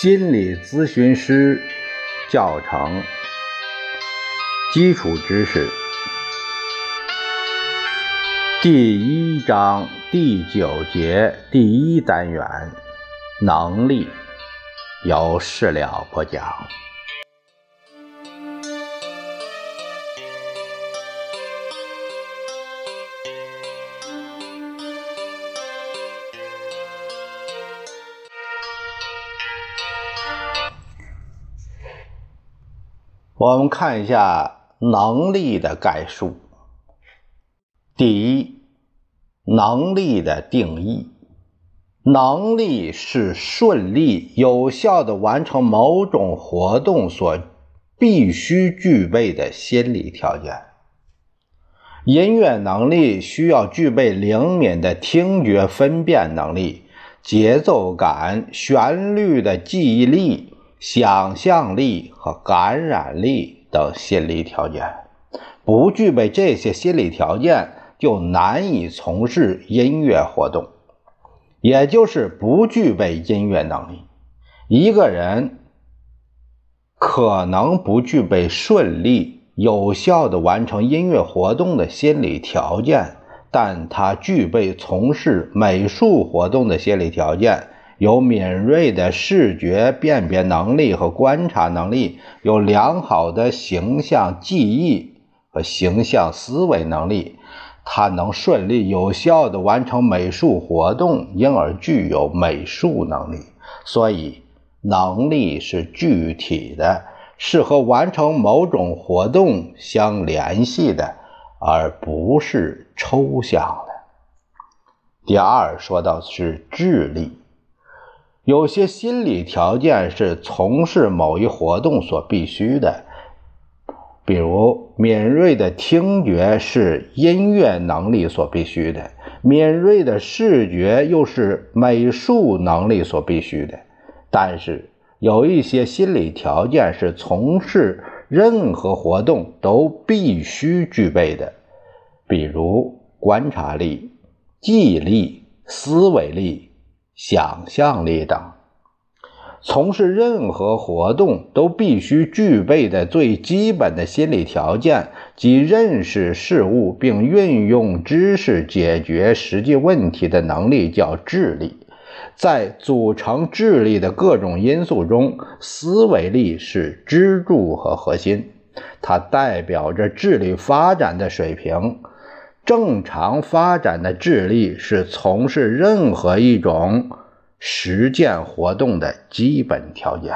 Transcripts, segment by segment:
心理咨询师教程基础知识第一章第九节第一单元能力由事了不讲。我们看一下能力的概述。第一，能力的定义：能力是顺利有效的完成某种活动所必须具备的心理条件。音乐能力需要具备灵敏的听觉分辨能力、节奏感、旋律的记忆力。想象力和感染力等心理条件，不具备这些心理条件，就难以从事音乐活动，也就是不具备音乐能力。一个人可能不具备顺利有效的完成音乐活动的心理条件，但他具备从事美术活动的心理条件。有敏锐的视觉辨别能力和观察能力，有良好的形象记忆和形象思维能力，他能顺利有效地完成美术活动，因而具有美术能力。所以，能力是具体的，是和完成某种活动相联系的，而不是抽象的。第二，说到是智力。有些心理条件是从事某一活动所必须的，比如敏锐的听觉是音乐能力所必须的，敏锐的视觉又是美术能力所必须的。但是有一些心理条件是从事任何活动都必须具备的，比如观察力、记忆力、思维力。想象力等，从事任何活动都必须具备的最基本的心理条件，即认识事物并运用知识解决实际问题的能力，叫智力。在组成智力的各种因素中，思维力是支柱和核心，它代表着智力发展的水平。正常发展的智力是从事任何一种实践活动的基本条件。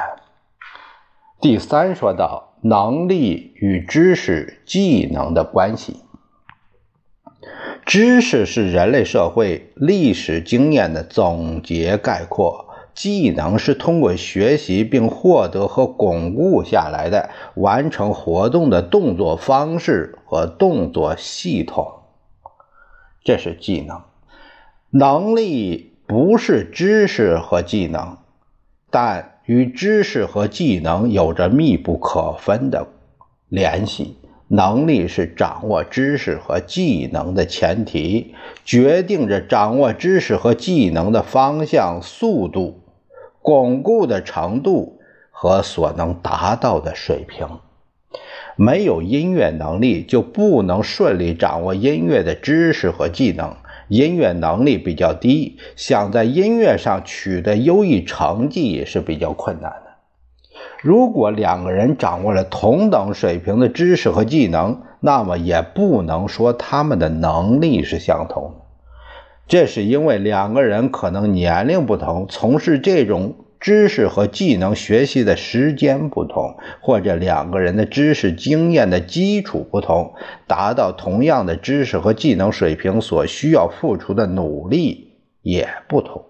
第三，说到能力与知识、技能的关系。知识是人类社会历史经验的总结概括，技能是通过学习并获得和巩固下来的完成活动的动作方式和动作系统。这是技能，能力不是知识和技能，但与知识和技能有着密不可分的联系。能力是掌握知识和技能的前提，决定着掌握知识和技能的方向、速度、巩固的程度和所能达到的水平。没有音乐能力，就不能顺利掌握音乐的知识和技能。音乐能力比较低，想在音乐上取得优异成绩也是比较困难的。如果两个人掌握了同等水平的知识和技能，那么也不能说他们的能力是相同的。这是因为两个人可能年龄不同，从事这种。知识和技能学习的时间不同，或者两个人的知识经验的基础不同，达到同样的知识和技能水平所需要付出的努力也不同，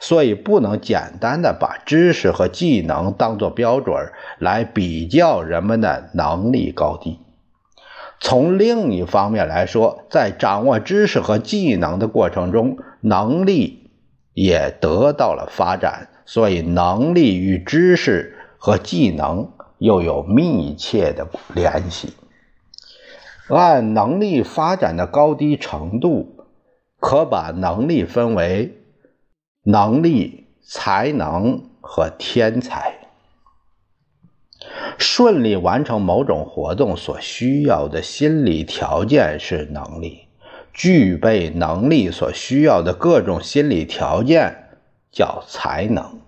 所以不能简单的把知识和技能当做标准来比较人们的能力高低。从另一方面来说，在掌握知识和技能的过程中，能力也得到了发展。所以，能力与知识和技能又有密切的联系。按能力发展的高低程度，可把能力分为能力、才能和天才。顺利完成某种活动所需要的心理条件是能力，具备能力所需要的各种心理条件叫才能。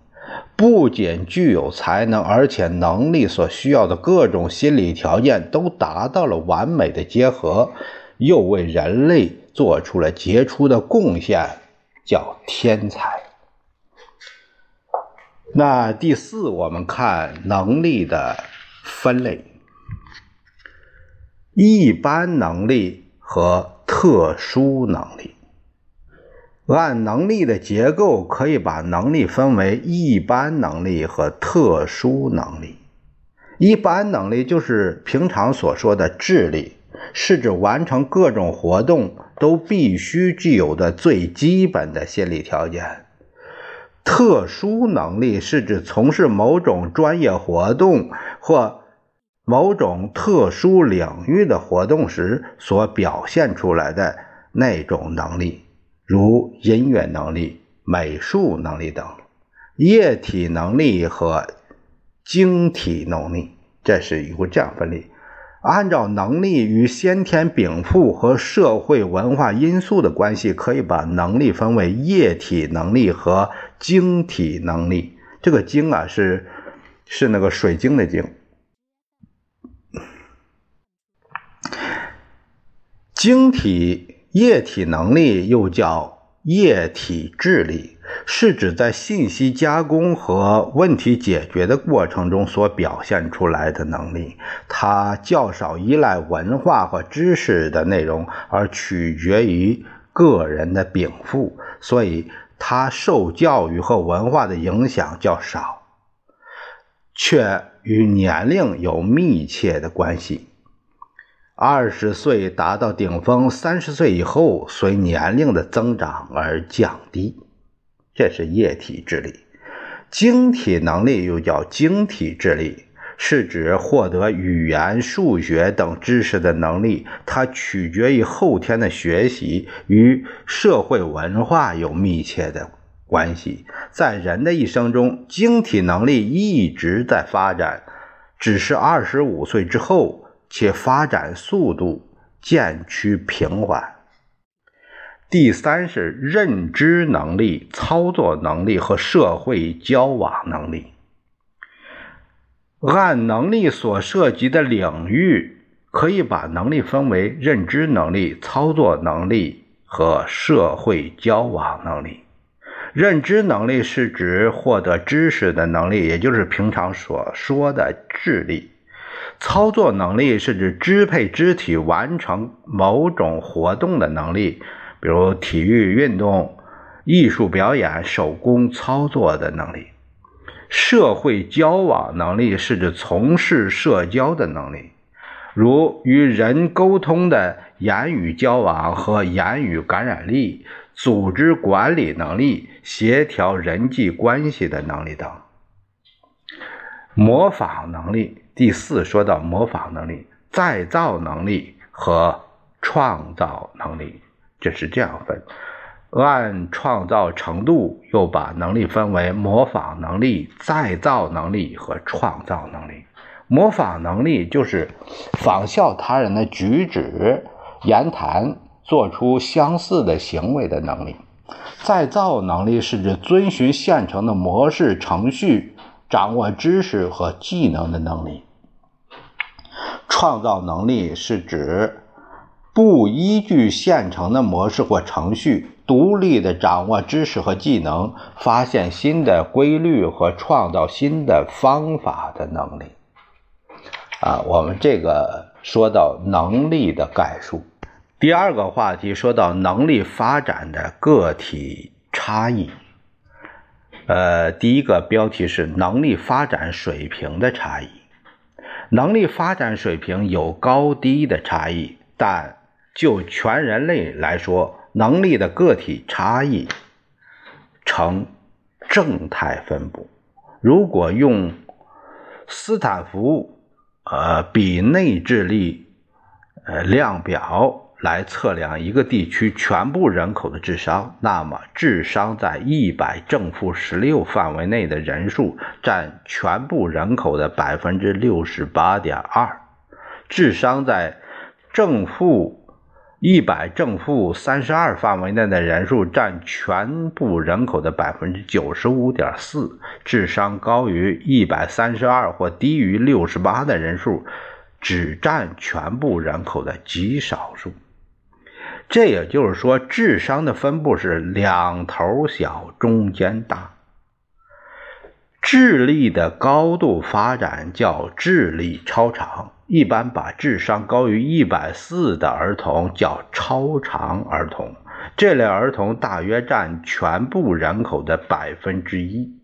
不仅具有才能，而且能力所需要的各种心理条件都达到了完美的结合，又为人类做出了杰出的贡献，叫天才。那第四，我们看能力的分类：一般能力和特殊能力。按能力的结构，可以把能力分为一般能力和特殊能力。一般能力就是平常所说的智力，是指完成各种活动都必须具有的最基本的心理条件。特殊能力是指从事某种专业活动或某种特殊领域的活动时所表现出来的那种能力。如音乐能力、美术能力等，液体能力和晶体能力，这是一个这样分类。按照能力与先天禀赋和社会文化因素的关系，可以把能力分为液体能力和晶体能力。这个“晶”啊，是是那个水晶的“晶”。晶体。液体能力又叫液体智力，是指在信息加工和问题解决的过程中所表现出来的能力。它较少依赖文化和知识的内容，而取决于个人的禀赋，所以它受教育和文化的影响较少，却与年龄有密切的关系。二十岁达到顶峰，三十岁以后随年龄的增长而降低，这是液体智力。晶体能力又叫晶体智力，是指获得语言、数学等知识的能力。它取决于后天的学习，与社会文化有密切的关系。在人的一生中，晶体能力一直在发展，只是二十五岁之后。且发展速度渐趋平缓。第三是认知能力、操作能力和社会交往能力。按能力所涉及的领域，可以把能力分为认知能力、操作能力和社会交往能力。认知能力是指获得知识的能力，也就是平常所说的智力。操作能力是指支配肢体完成某种活动的能力，比如体育运动、艺术表演、手工操作的能力。社会交往能力是指从事社交的能力，如与人沟通的言语交往和言语感染力、组织管理能力、协调人际关系的能力等。模仿能力。第四，说到模仿能力、再造能力和创造能力，这是这样分。按创造程度，又把能力分为模仿能力、再造能力和创造能力。模仿能力就是仿效他人的举止、言谈，做出相似的行为的能力。再造能力是指遵循现成的模式、程序，掌握知识和技能的能力。创造能力是指不依据现成的模式或程序，独立的掌握知识和技能，发现新的规律和创造新的方法的能力。啊，我们这个说到能力的概述。第二个话题说到能力发展的个体差异。呃，第一个标题是能力发展水平的差异。能力发展水平有高低的差异，但就全人类来说，能力的个体差异呈正态分布。如果用斯坦福呃比内智力呃量表来测量一个地区全部人口的智商，那么智商在一百正负十六范围内的人数占全部人口的百分之六十八点二，智商在正负一百正负三十二范围内的人数占全部人口的百分之九十五点四，智商高于一百三十二或低于六十八的人数只占全部人口的极少数。这也就是说，智商的分布是两头小，中间大。智力的高度发展叫智力超常，一般把智商高于一百四的儿童叫超常儿童。这类儿童大约占全部人口的百分之一。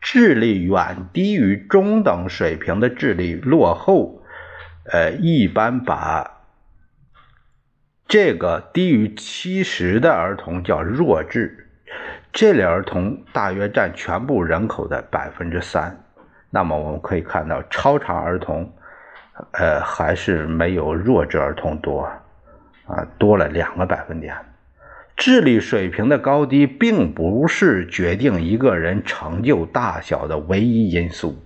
智力远低于中等水平的智力落后，呃，一般把。这个低于七十的儿童叫弱智，这类儿童大约占全部人口的百分之三。那么我们可以看到，超常儿童，呃，还是没有弱智儿童多，啊，多了两个百分点。智力水平的高低，并不是决定一个人成就大小的唯一因素。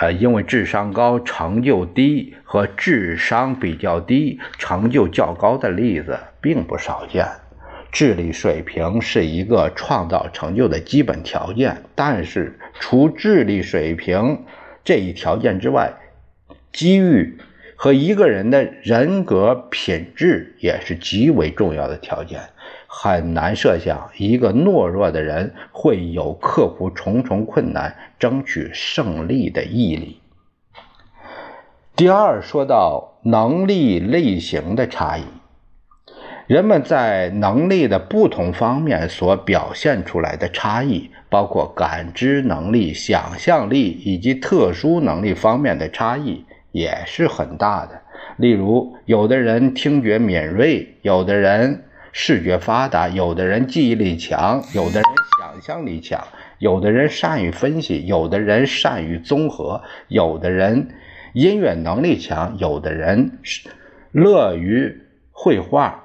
呃，因为智商高、成就低和智商比较低、成就较高的例子并不少见。智力水平是一个创造成就的基本条件，但是除智力水平这一条件之外，机遇和一个人的人格品质也是极为重要的条件。很难设想一个懦弱的人会有克服重重困难、争取胜利的毅力。第二，说到能力类型的差异，人们在能力的不同方面所表现出来的差异，包括感知能力、想象力以及特殊能力方面的差异，也是很大的。例如，有的人听觉敏锐，有的人。视觉发达，有的人记忆力强，有的人想象力强，有的人善于分析，有的人善于综合，有的人音乐能力强，有的人乐于绘画。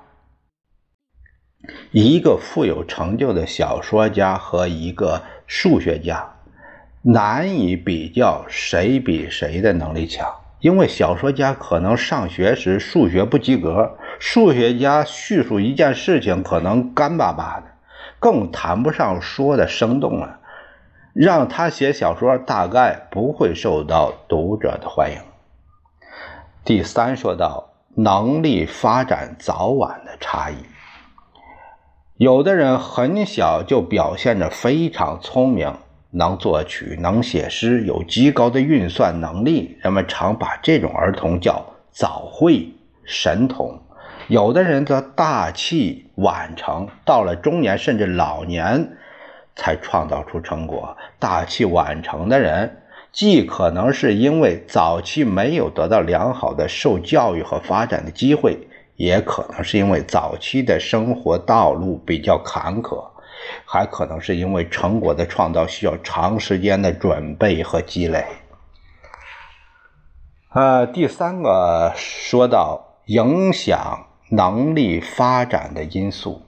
一个富有成就的小说家和一个数学家，难以比较谁比谁的能力强。因为小说家可能上学时数学不及格，数学家叙述一件事情可能干巴巴的，更谈不上说的生动了。让他写小说，大概不会受到读者的欢迎。第三，说到能力发展早晚的差异，有的人很小就表现着非常聪明。能作曲，能写诗，有极高的运算能力，人们常把这种儿童叫早慧神童。有的人则大器晚成，到了中年甚至老年才创造出成果。大器晚成的人，既可能是因为早期没有得到良好的受教育和发展的机会，也可能是因为早期的生活道路比较坎坷。还可能是因为成果的创造需要长时间的准备和积累。呃，第三个说到影响能力发展的因素，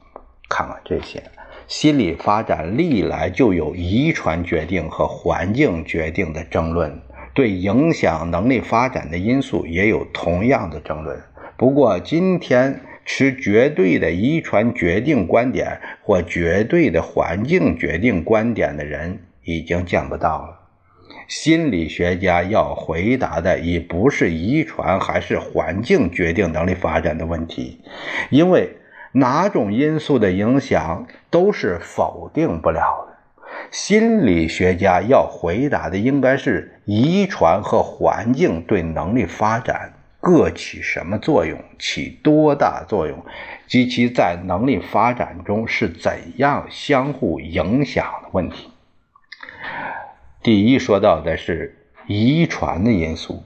看看这些，心理发展历来就有遗传决定和环境决定的争论，对影响能力发展的因素也有同样的争论。不过今天。持绝对的遗传决定观点或绝对的环境决定观点的人已经见不到了。心理学家要回答的已不是遗传还是环境决定能力发展的问题，因为哪种因素的影响都是否定不了的。心理学家要回答的应该是遗传和环境对能力发展。各起什么作用，起多大作用，及其在能力发展中是怎样相互影响的问题。第一说到的是遗传的因素，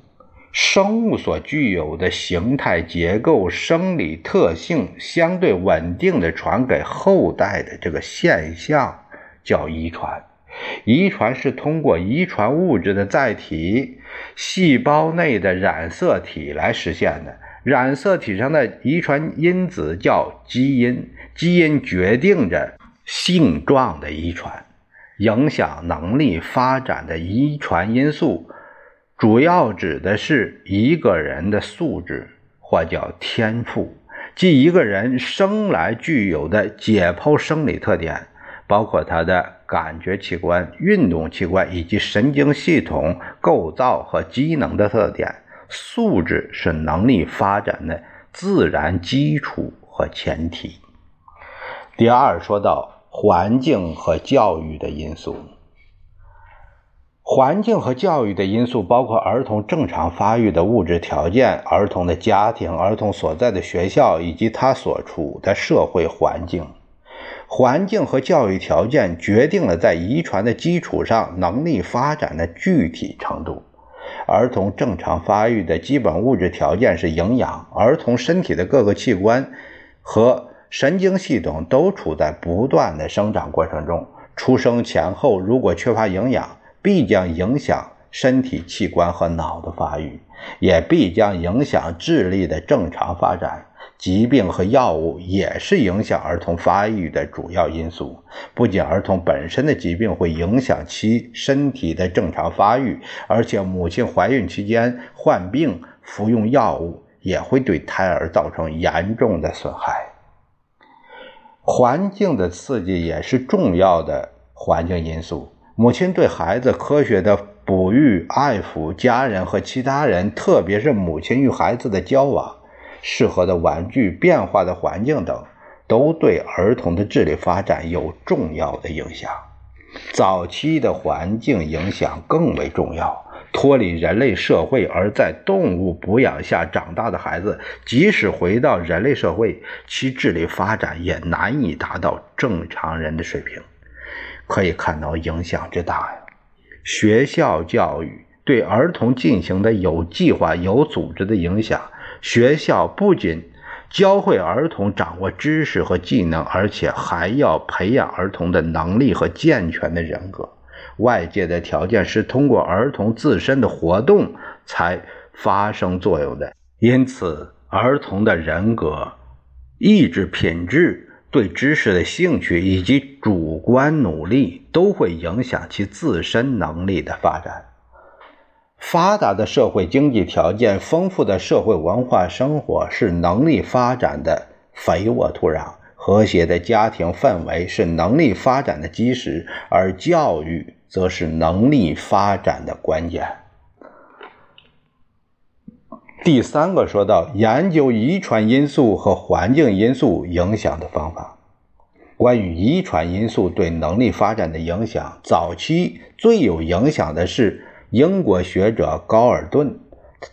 生物所具有的形态结构、生理特性相对稳定的传给后代的这个现象叫遗传。遗传是通过遗传物质的载体。细胞内的染色体来实现的。染色体上的遗传因子叫基因，基因决定着性状的遗传。影响能力发展的遗传因素，主要指的是一个人的素质，或叫天赋，即一个人生来具有的解剖生理特点，包括他的感觉器官、运动器官以及神经系统构造和机能的特点。素质是能力发展的自然基础和前提。第二，说到。环境和教育的因素，环境和教育的因素包括儿童正常发育的物质条件、儿童的家庭、儿童所在的学校以及他所处的社会环境。环境和教育条件决定了在遗传的基础上能力发展的具体程度。儿童正常发育的基本物质条件是营养，儿童身体的各个器官和。神经系统都处在不断的生长过程中。出生前后如果缺乏营养，必将影响身体器官和脑的发育，也必将影响智力的正常发展。疾病和药物也是影响儿童发育的主要因素。不仅儿童本身的疾病会影响其身体的正常发育，而且母亲怀孕期间患病服用药物也会对胎儿造成严重的损害。环境的刺激也是重要的环境因素。母亲对孩子科学的哺育、爱抚家人和其他人，特别是母亲与孩子的交往、适合的玩具、变化的环境等，都对儿童的智力发展有重要的影响。早期的环境影响更为重要。脱离人类社会而在动物哺养下长大的孩子，即使回到人类社会，其智力发展也难以达到正常人的水平。可以看到影响之大呀！学校教育对儿童进行的有计划、有组织的影响。学校不仅教会儿童掌握知识和技能，而且还要培养儿童的能力和健全的人格。外界的条件是通过儿童自身的活动才发生作用的，因此，儿童的人格、意志品质、对知识的兴趣以及主观努力都会影响其自身能力的发展。发达的社会经济条件、丰富的社会文化生活是能力发展的肥沃土壤，和谐的家庭氛围是能力发展的基石，而教育。则是能力发展的关键。第三个说到研究遗传因素和环境因素影响的方法。关于遗传因素对能力发展的影响，早期最有影响的是英国学者高尔顿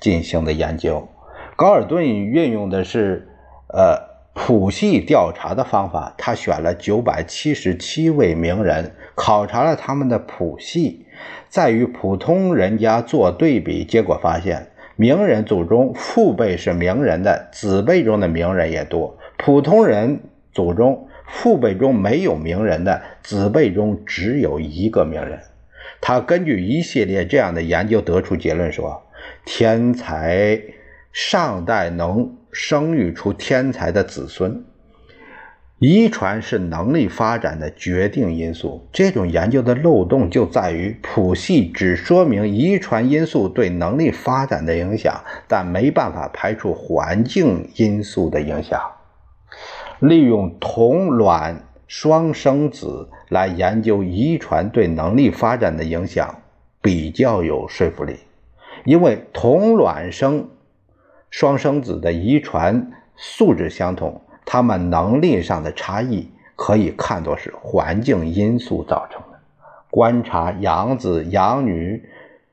进行的研究。高尔顿运用的是呃。谱系调查的方法，他选了九百七十七位名人，考察了他们的谱系，在与普通人家做对比，结果发现，名人祖中父辈是名人的子辈中的名人也多；普通人祖中父辈中没有名人的子辈中只有一个名人。他根据一系列这样的研究得出结论说，天才上代能。生育出天才的子孙，遗传是能力发展的决定因素。这种研究的漏洞就在于谱系只说明遗传因素对能力发展的影响，但没办法排除环境因素的影响。利用同卵双生子来研究遗传对能力发展的影响比较有说服力，因为同卵生。双生子的遗传素质相同，他们能力上的差异可以看作是环境因素造成的。观察养子养女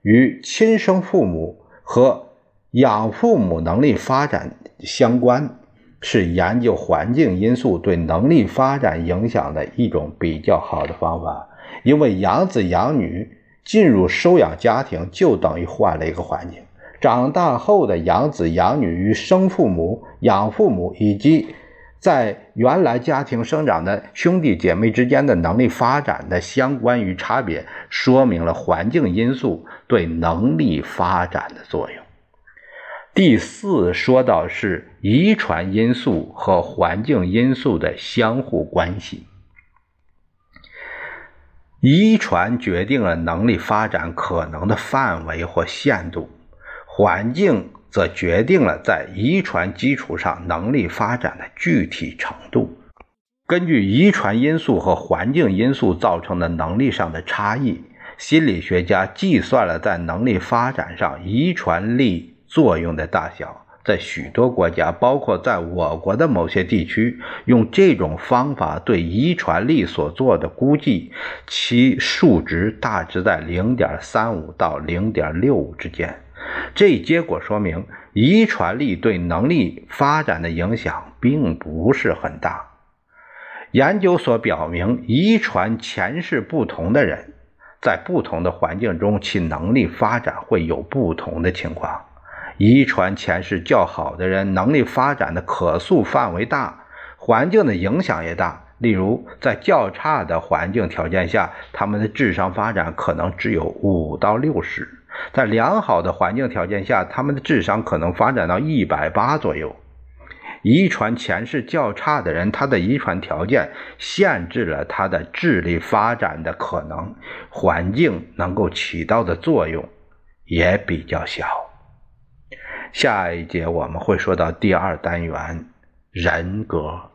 与亲生父母和养父母能力发展相关，是研究环境因素对能力发展影响的一种比较好的方法。因为养子养女进入收养家庭，就等于换了一个环境。长大后的养子养女与生父母、养父母以及在原来家庭生长的兄弟姐妹之间的能力发展的相关与差别，说明了环境因素对能力发展的作用。第四说到是遗传因素和环境因素的相互关系。遗传决定了能力发展可能的范围或限度，环境则决定了在遗传基础上能力发展的具体程度。根据遗传因素和环境因素造成的能力上的差异，心理学家计算了在能力发展上遗传力作用的大小。在许多国家，包括在我国的某些地区，用这种方法对遗传力所做的估计，其数值大致在零点三五到零点六五之间。这一结果说明，遗传力对能力发展的影响并不是很大。研究所表明，遗传前世不同的人，在不同的环境中，其能力发展会有不同的情况。遗传前世较好的人，能力发展的可塑范围大，环境的影响也大。例如，在较差的环境条件下，他们的智商发展可能只有五到六十；在良好的环境条件下，他们的智商可能发展到一百八左右。遗传前世较差的人，他的遗传条件限制了他的智力发展的可能，环境能够起到的作用也比较小。下一节我们会说到第二单元人格。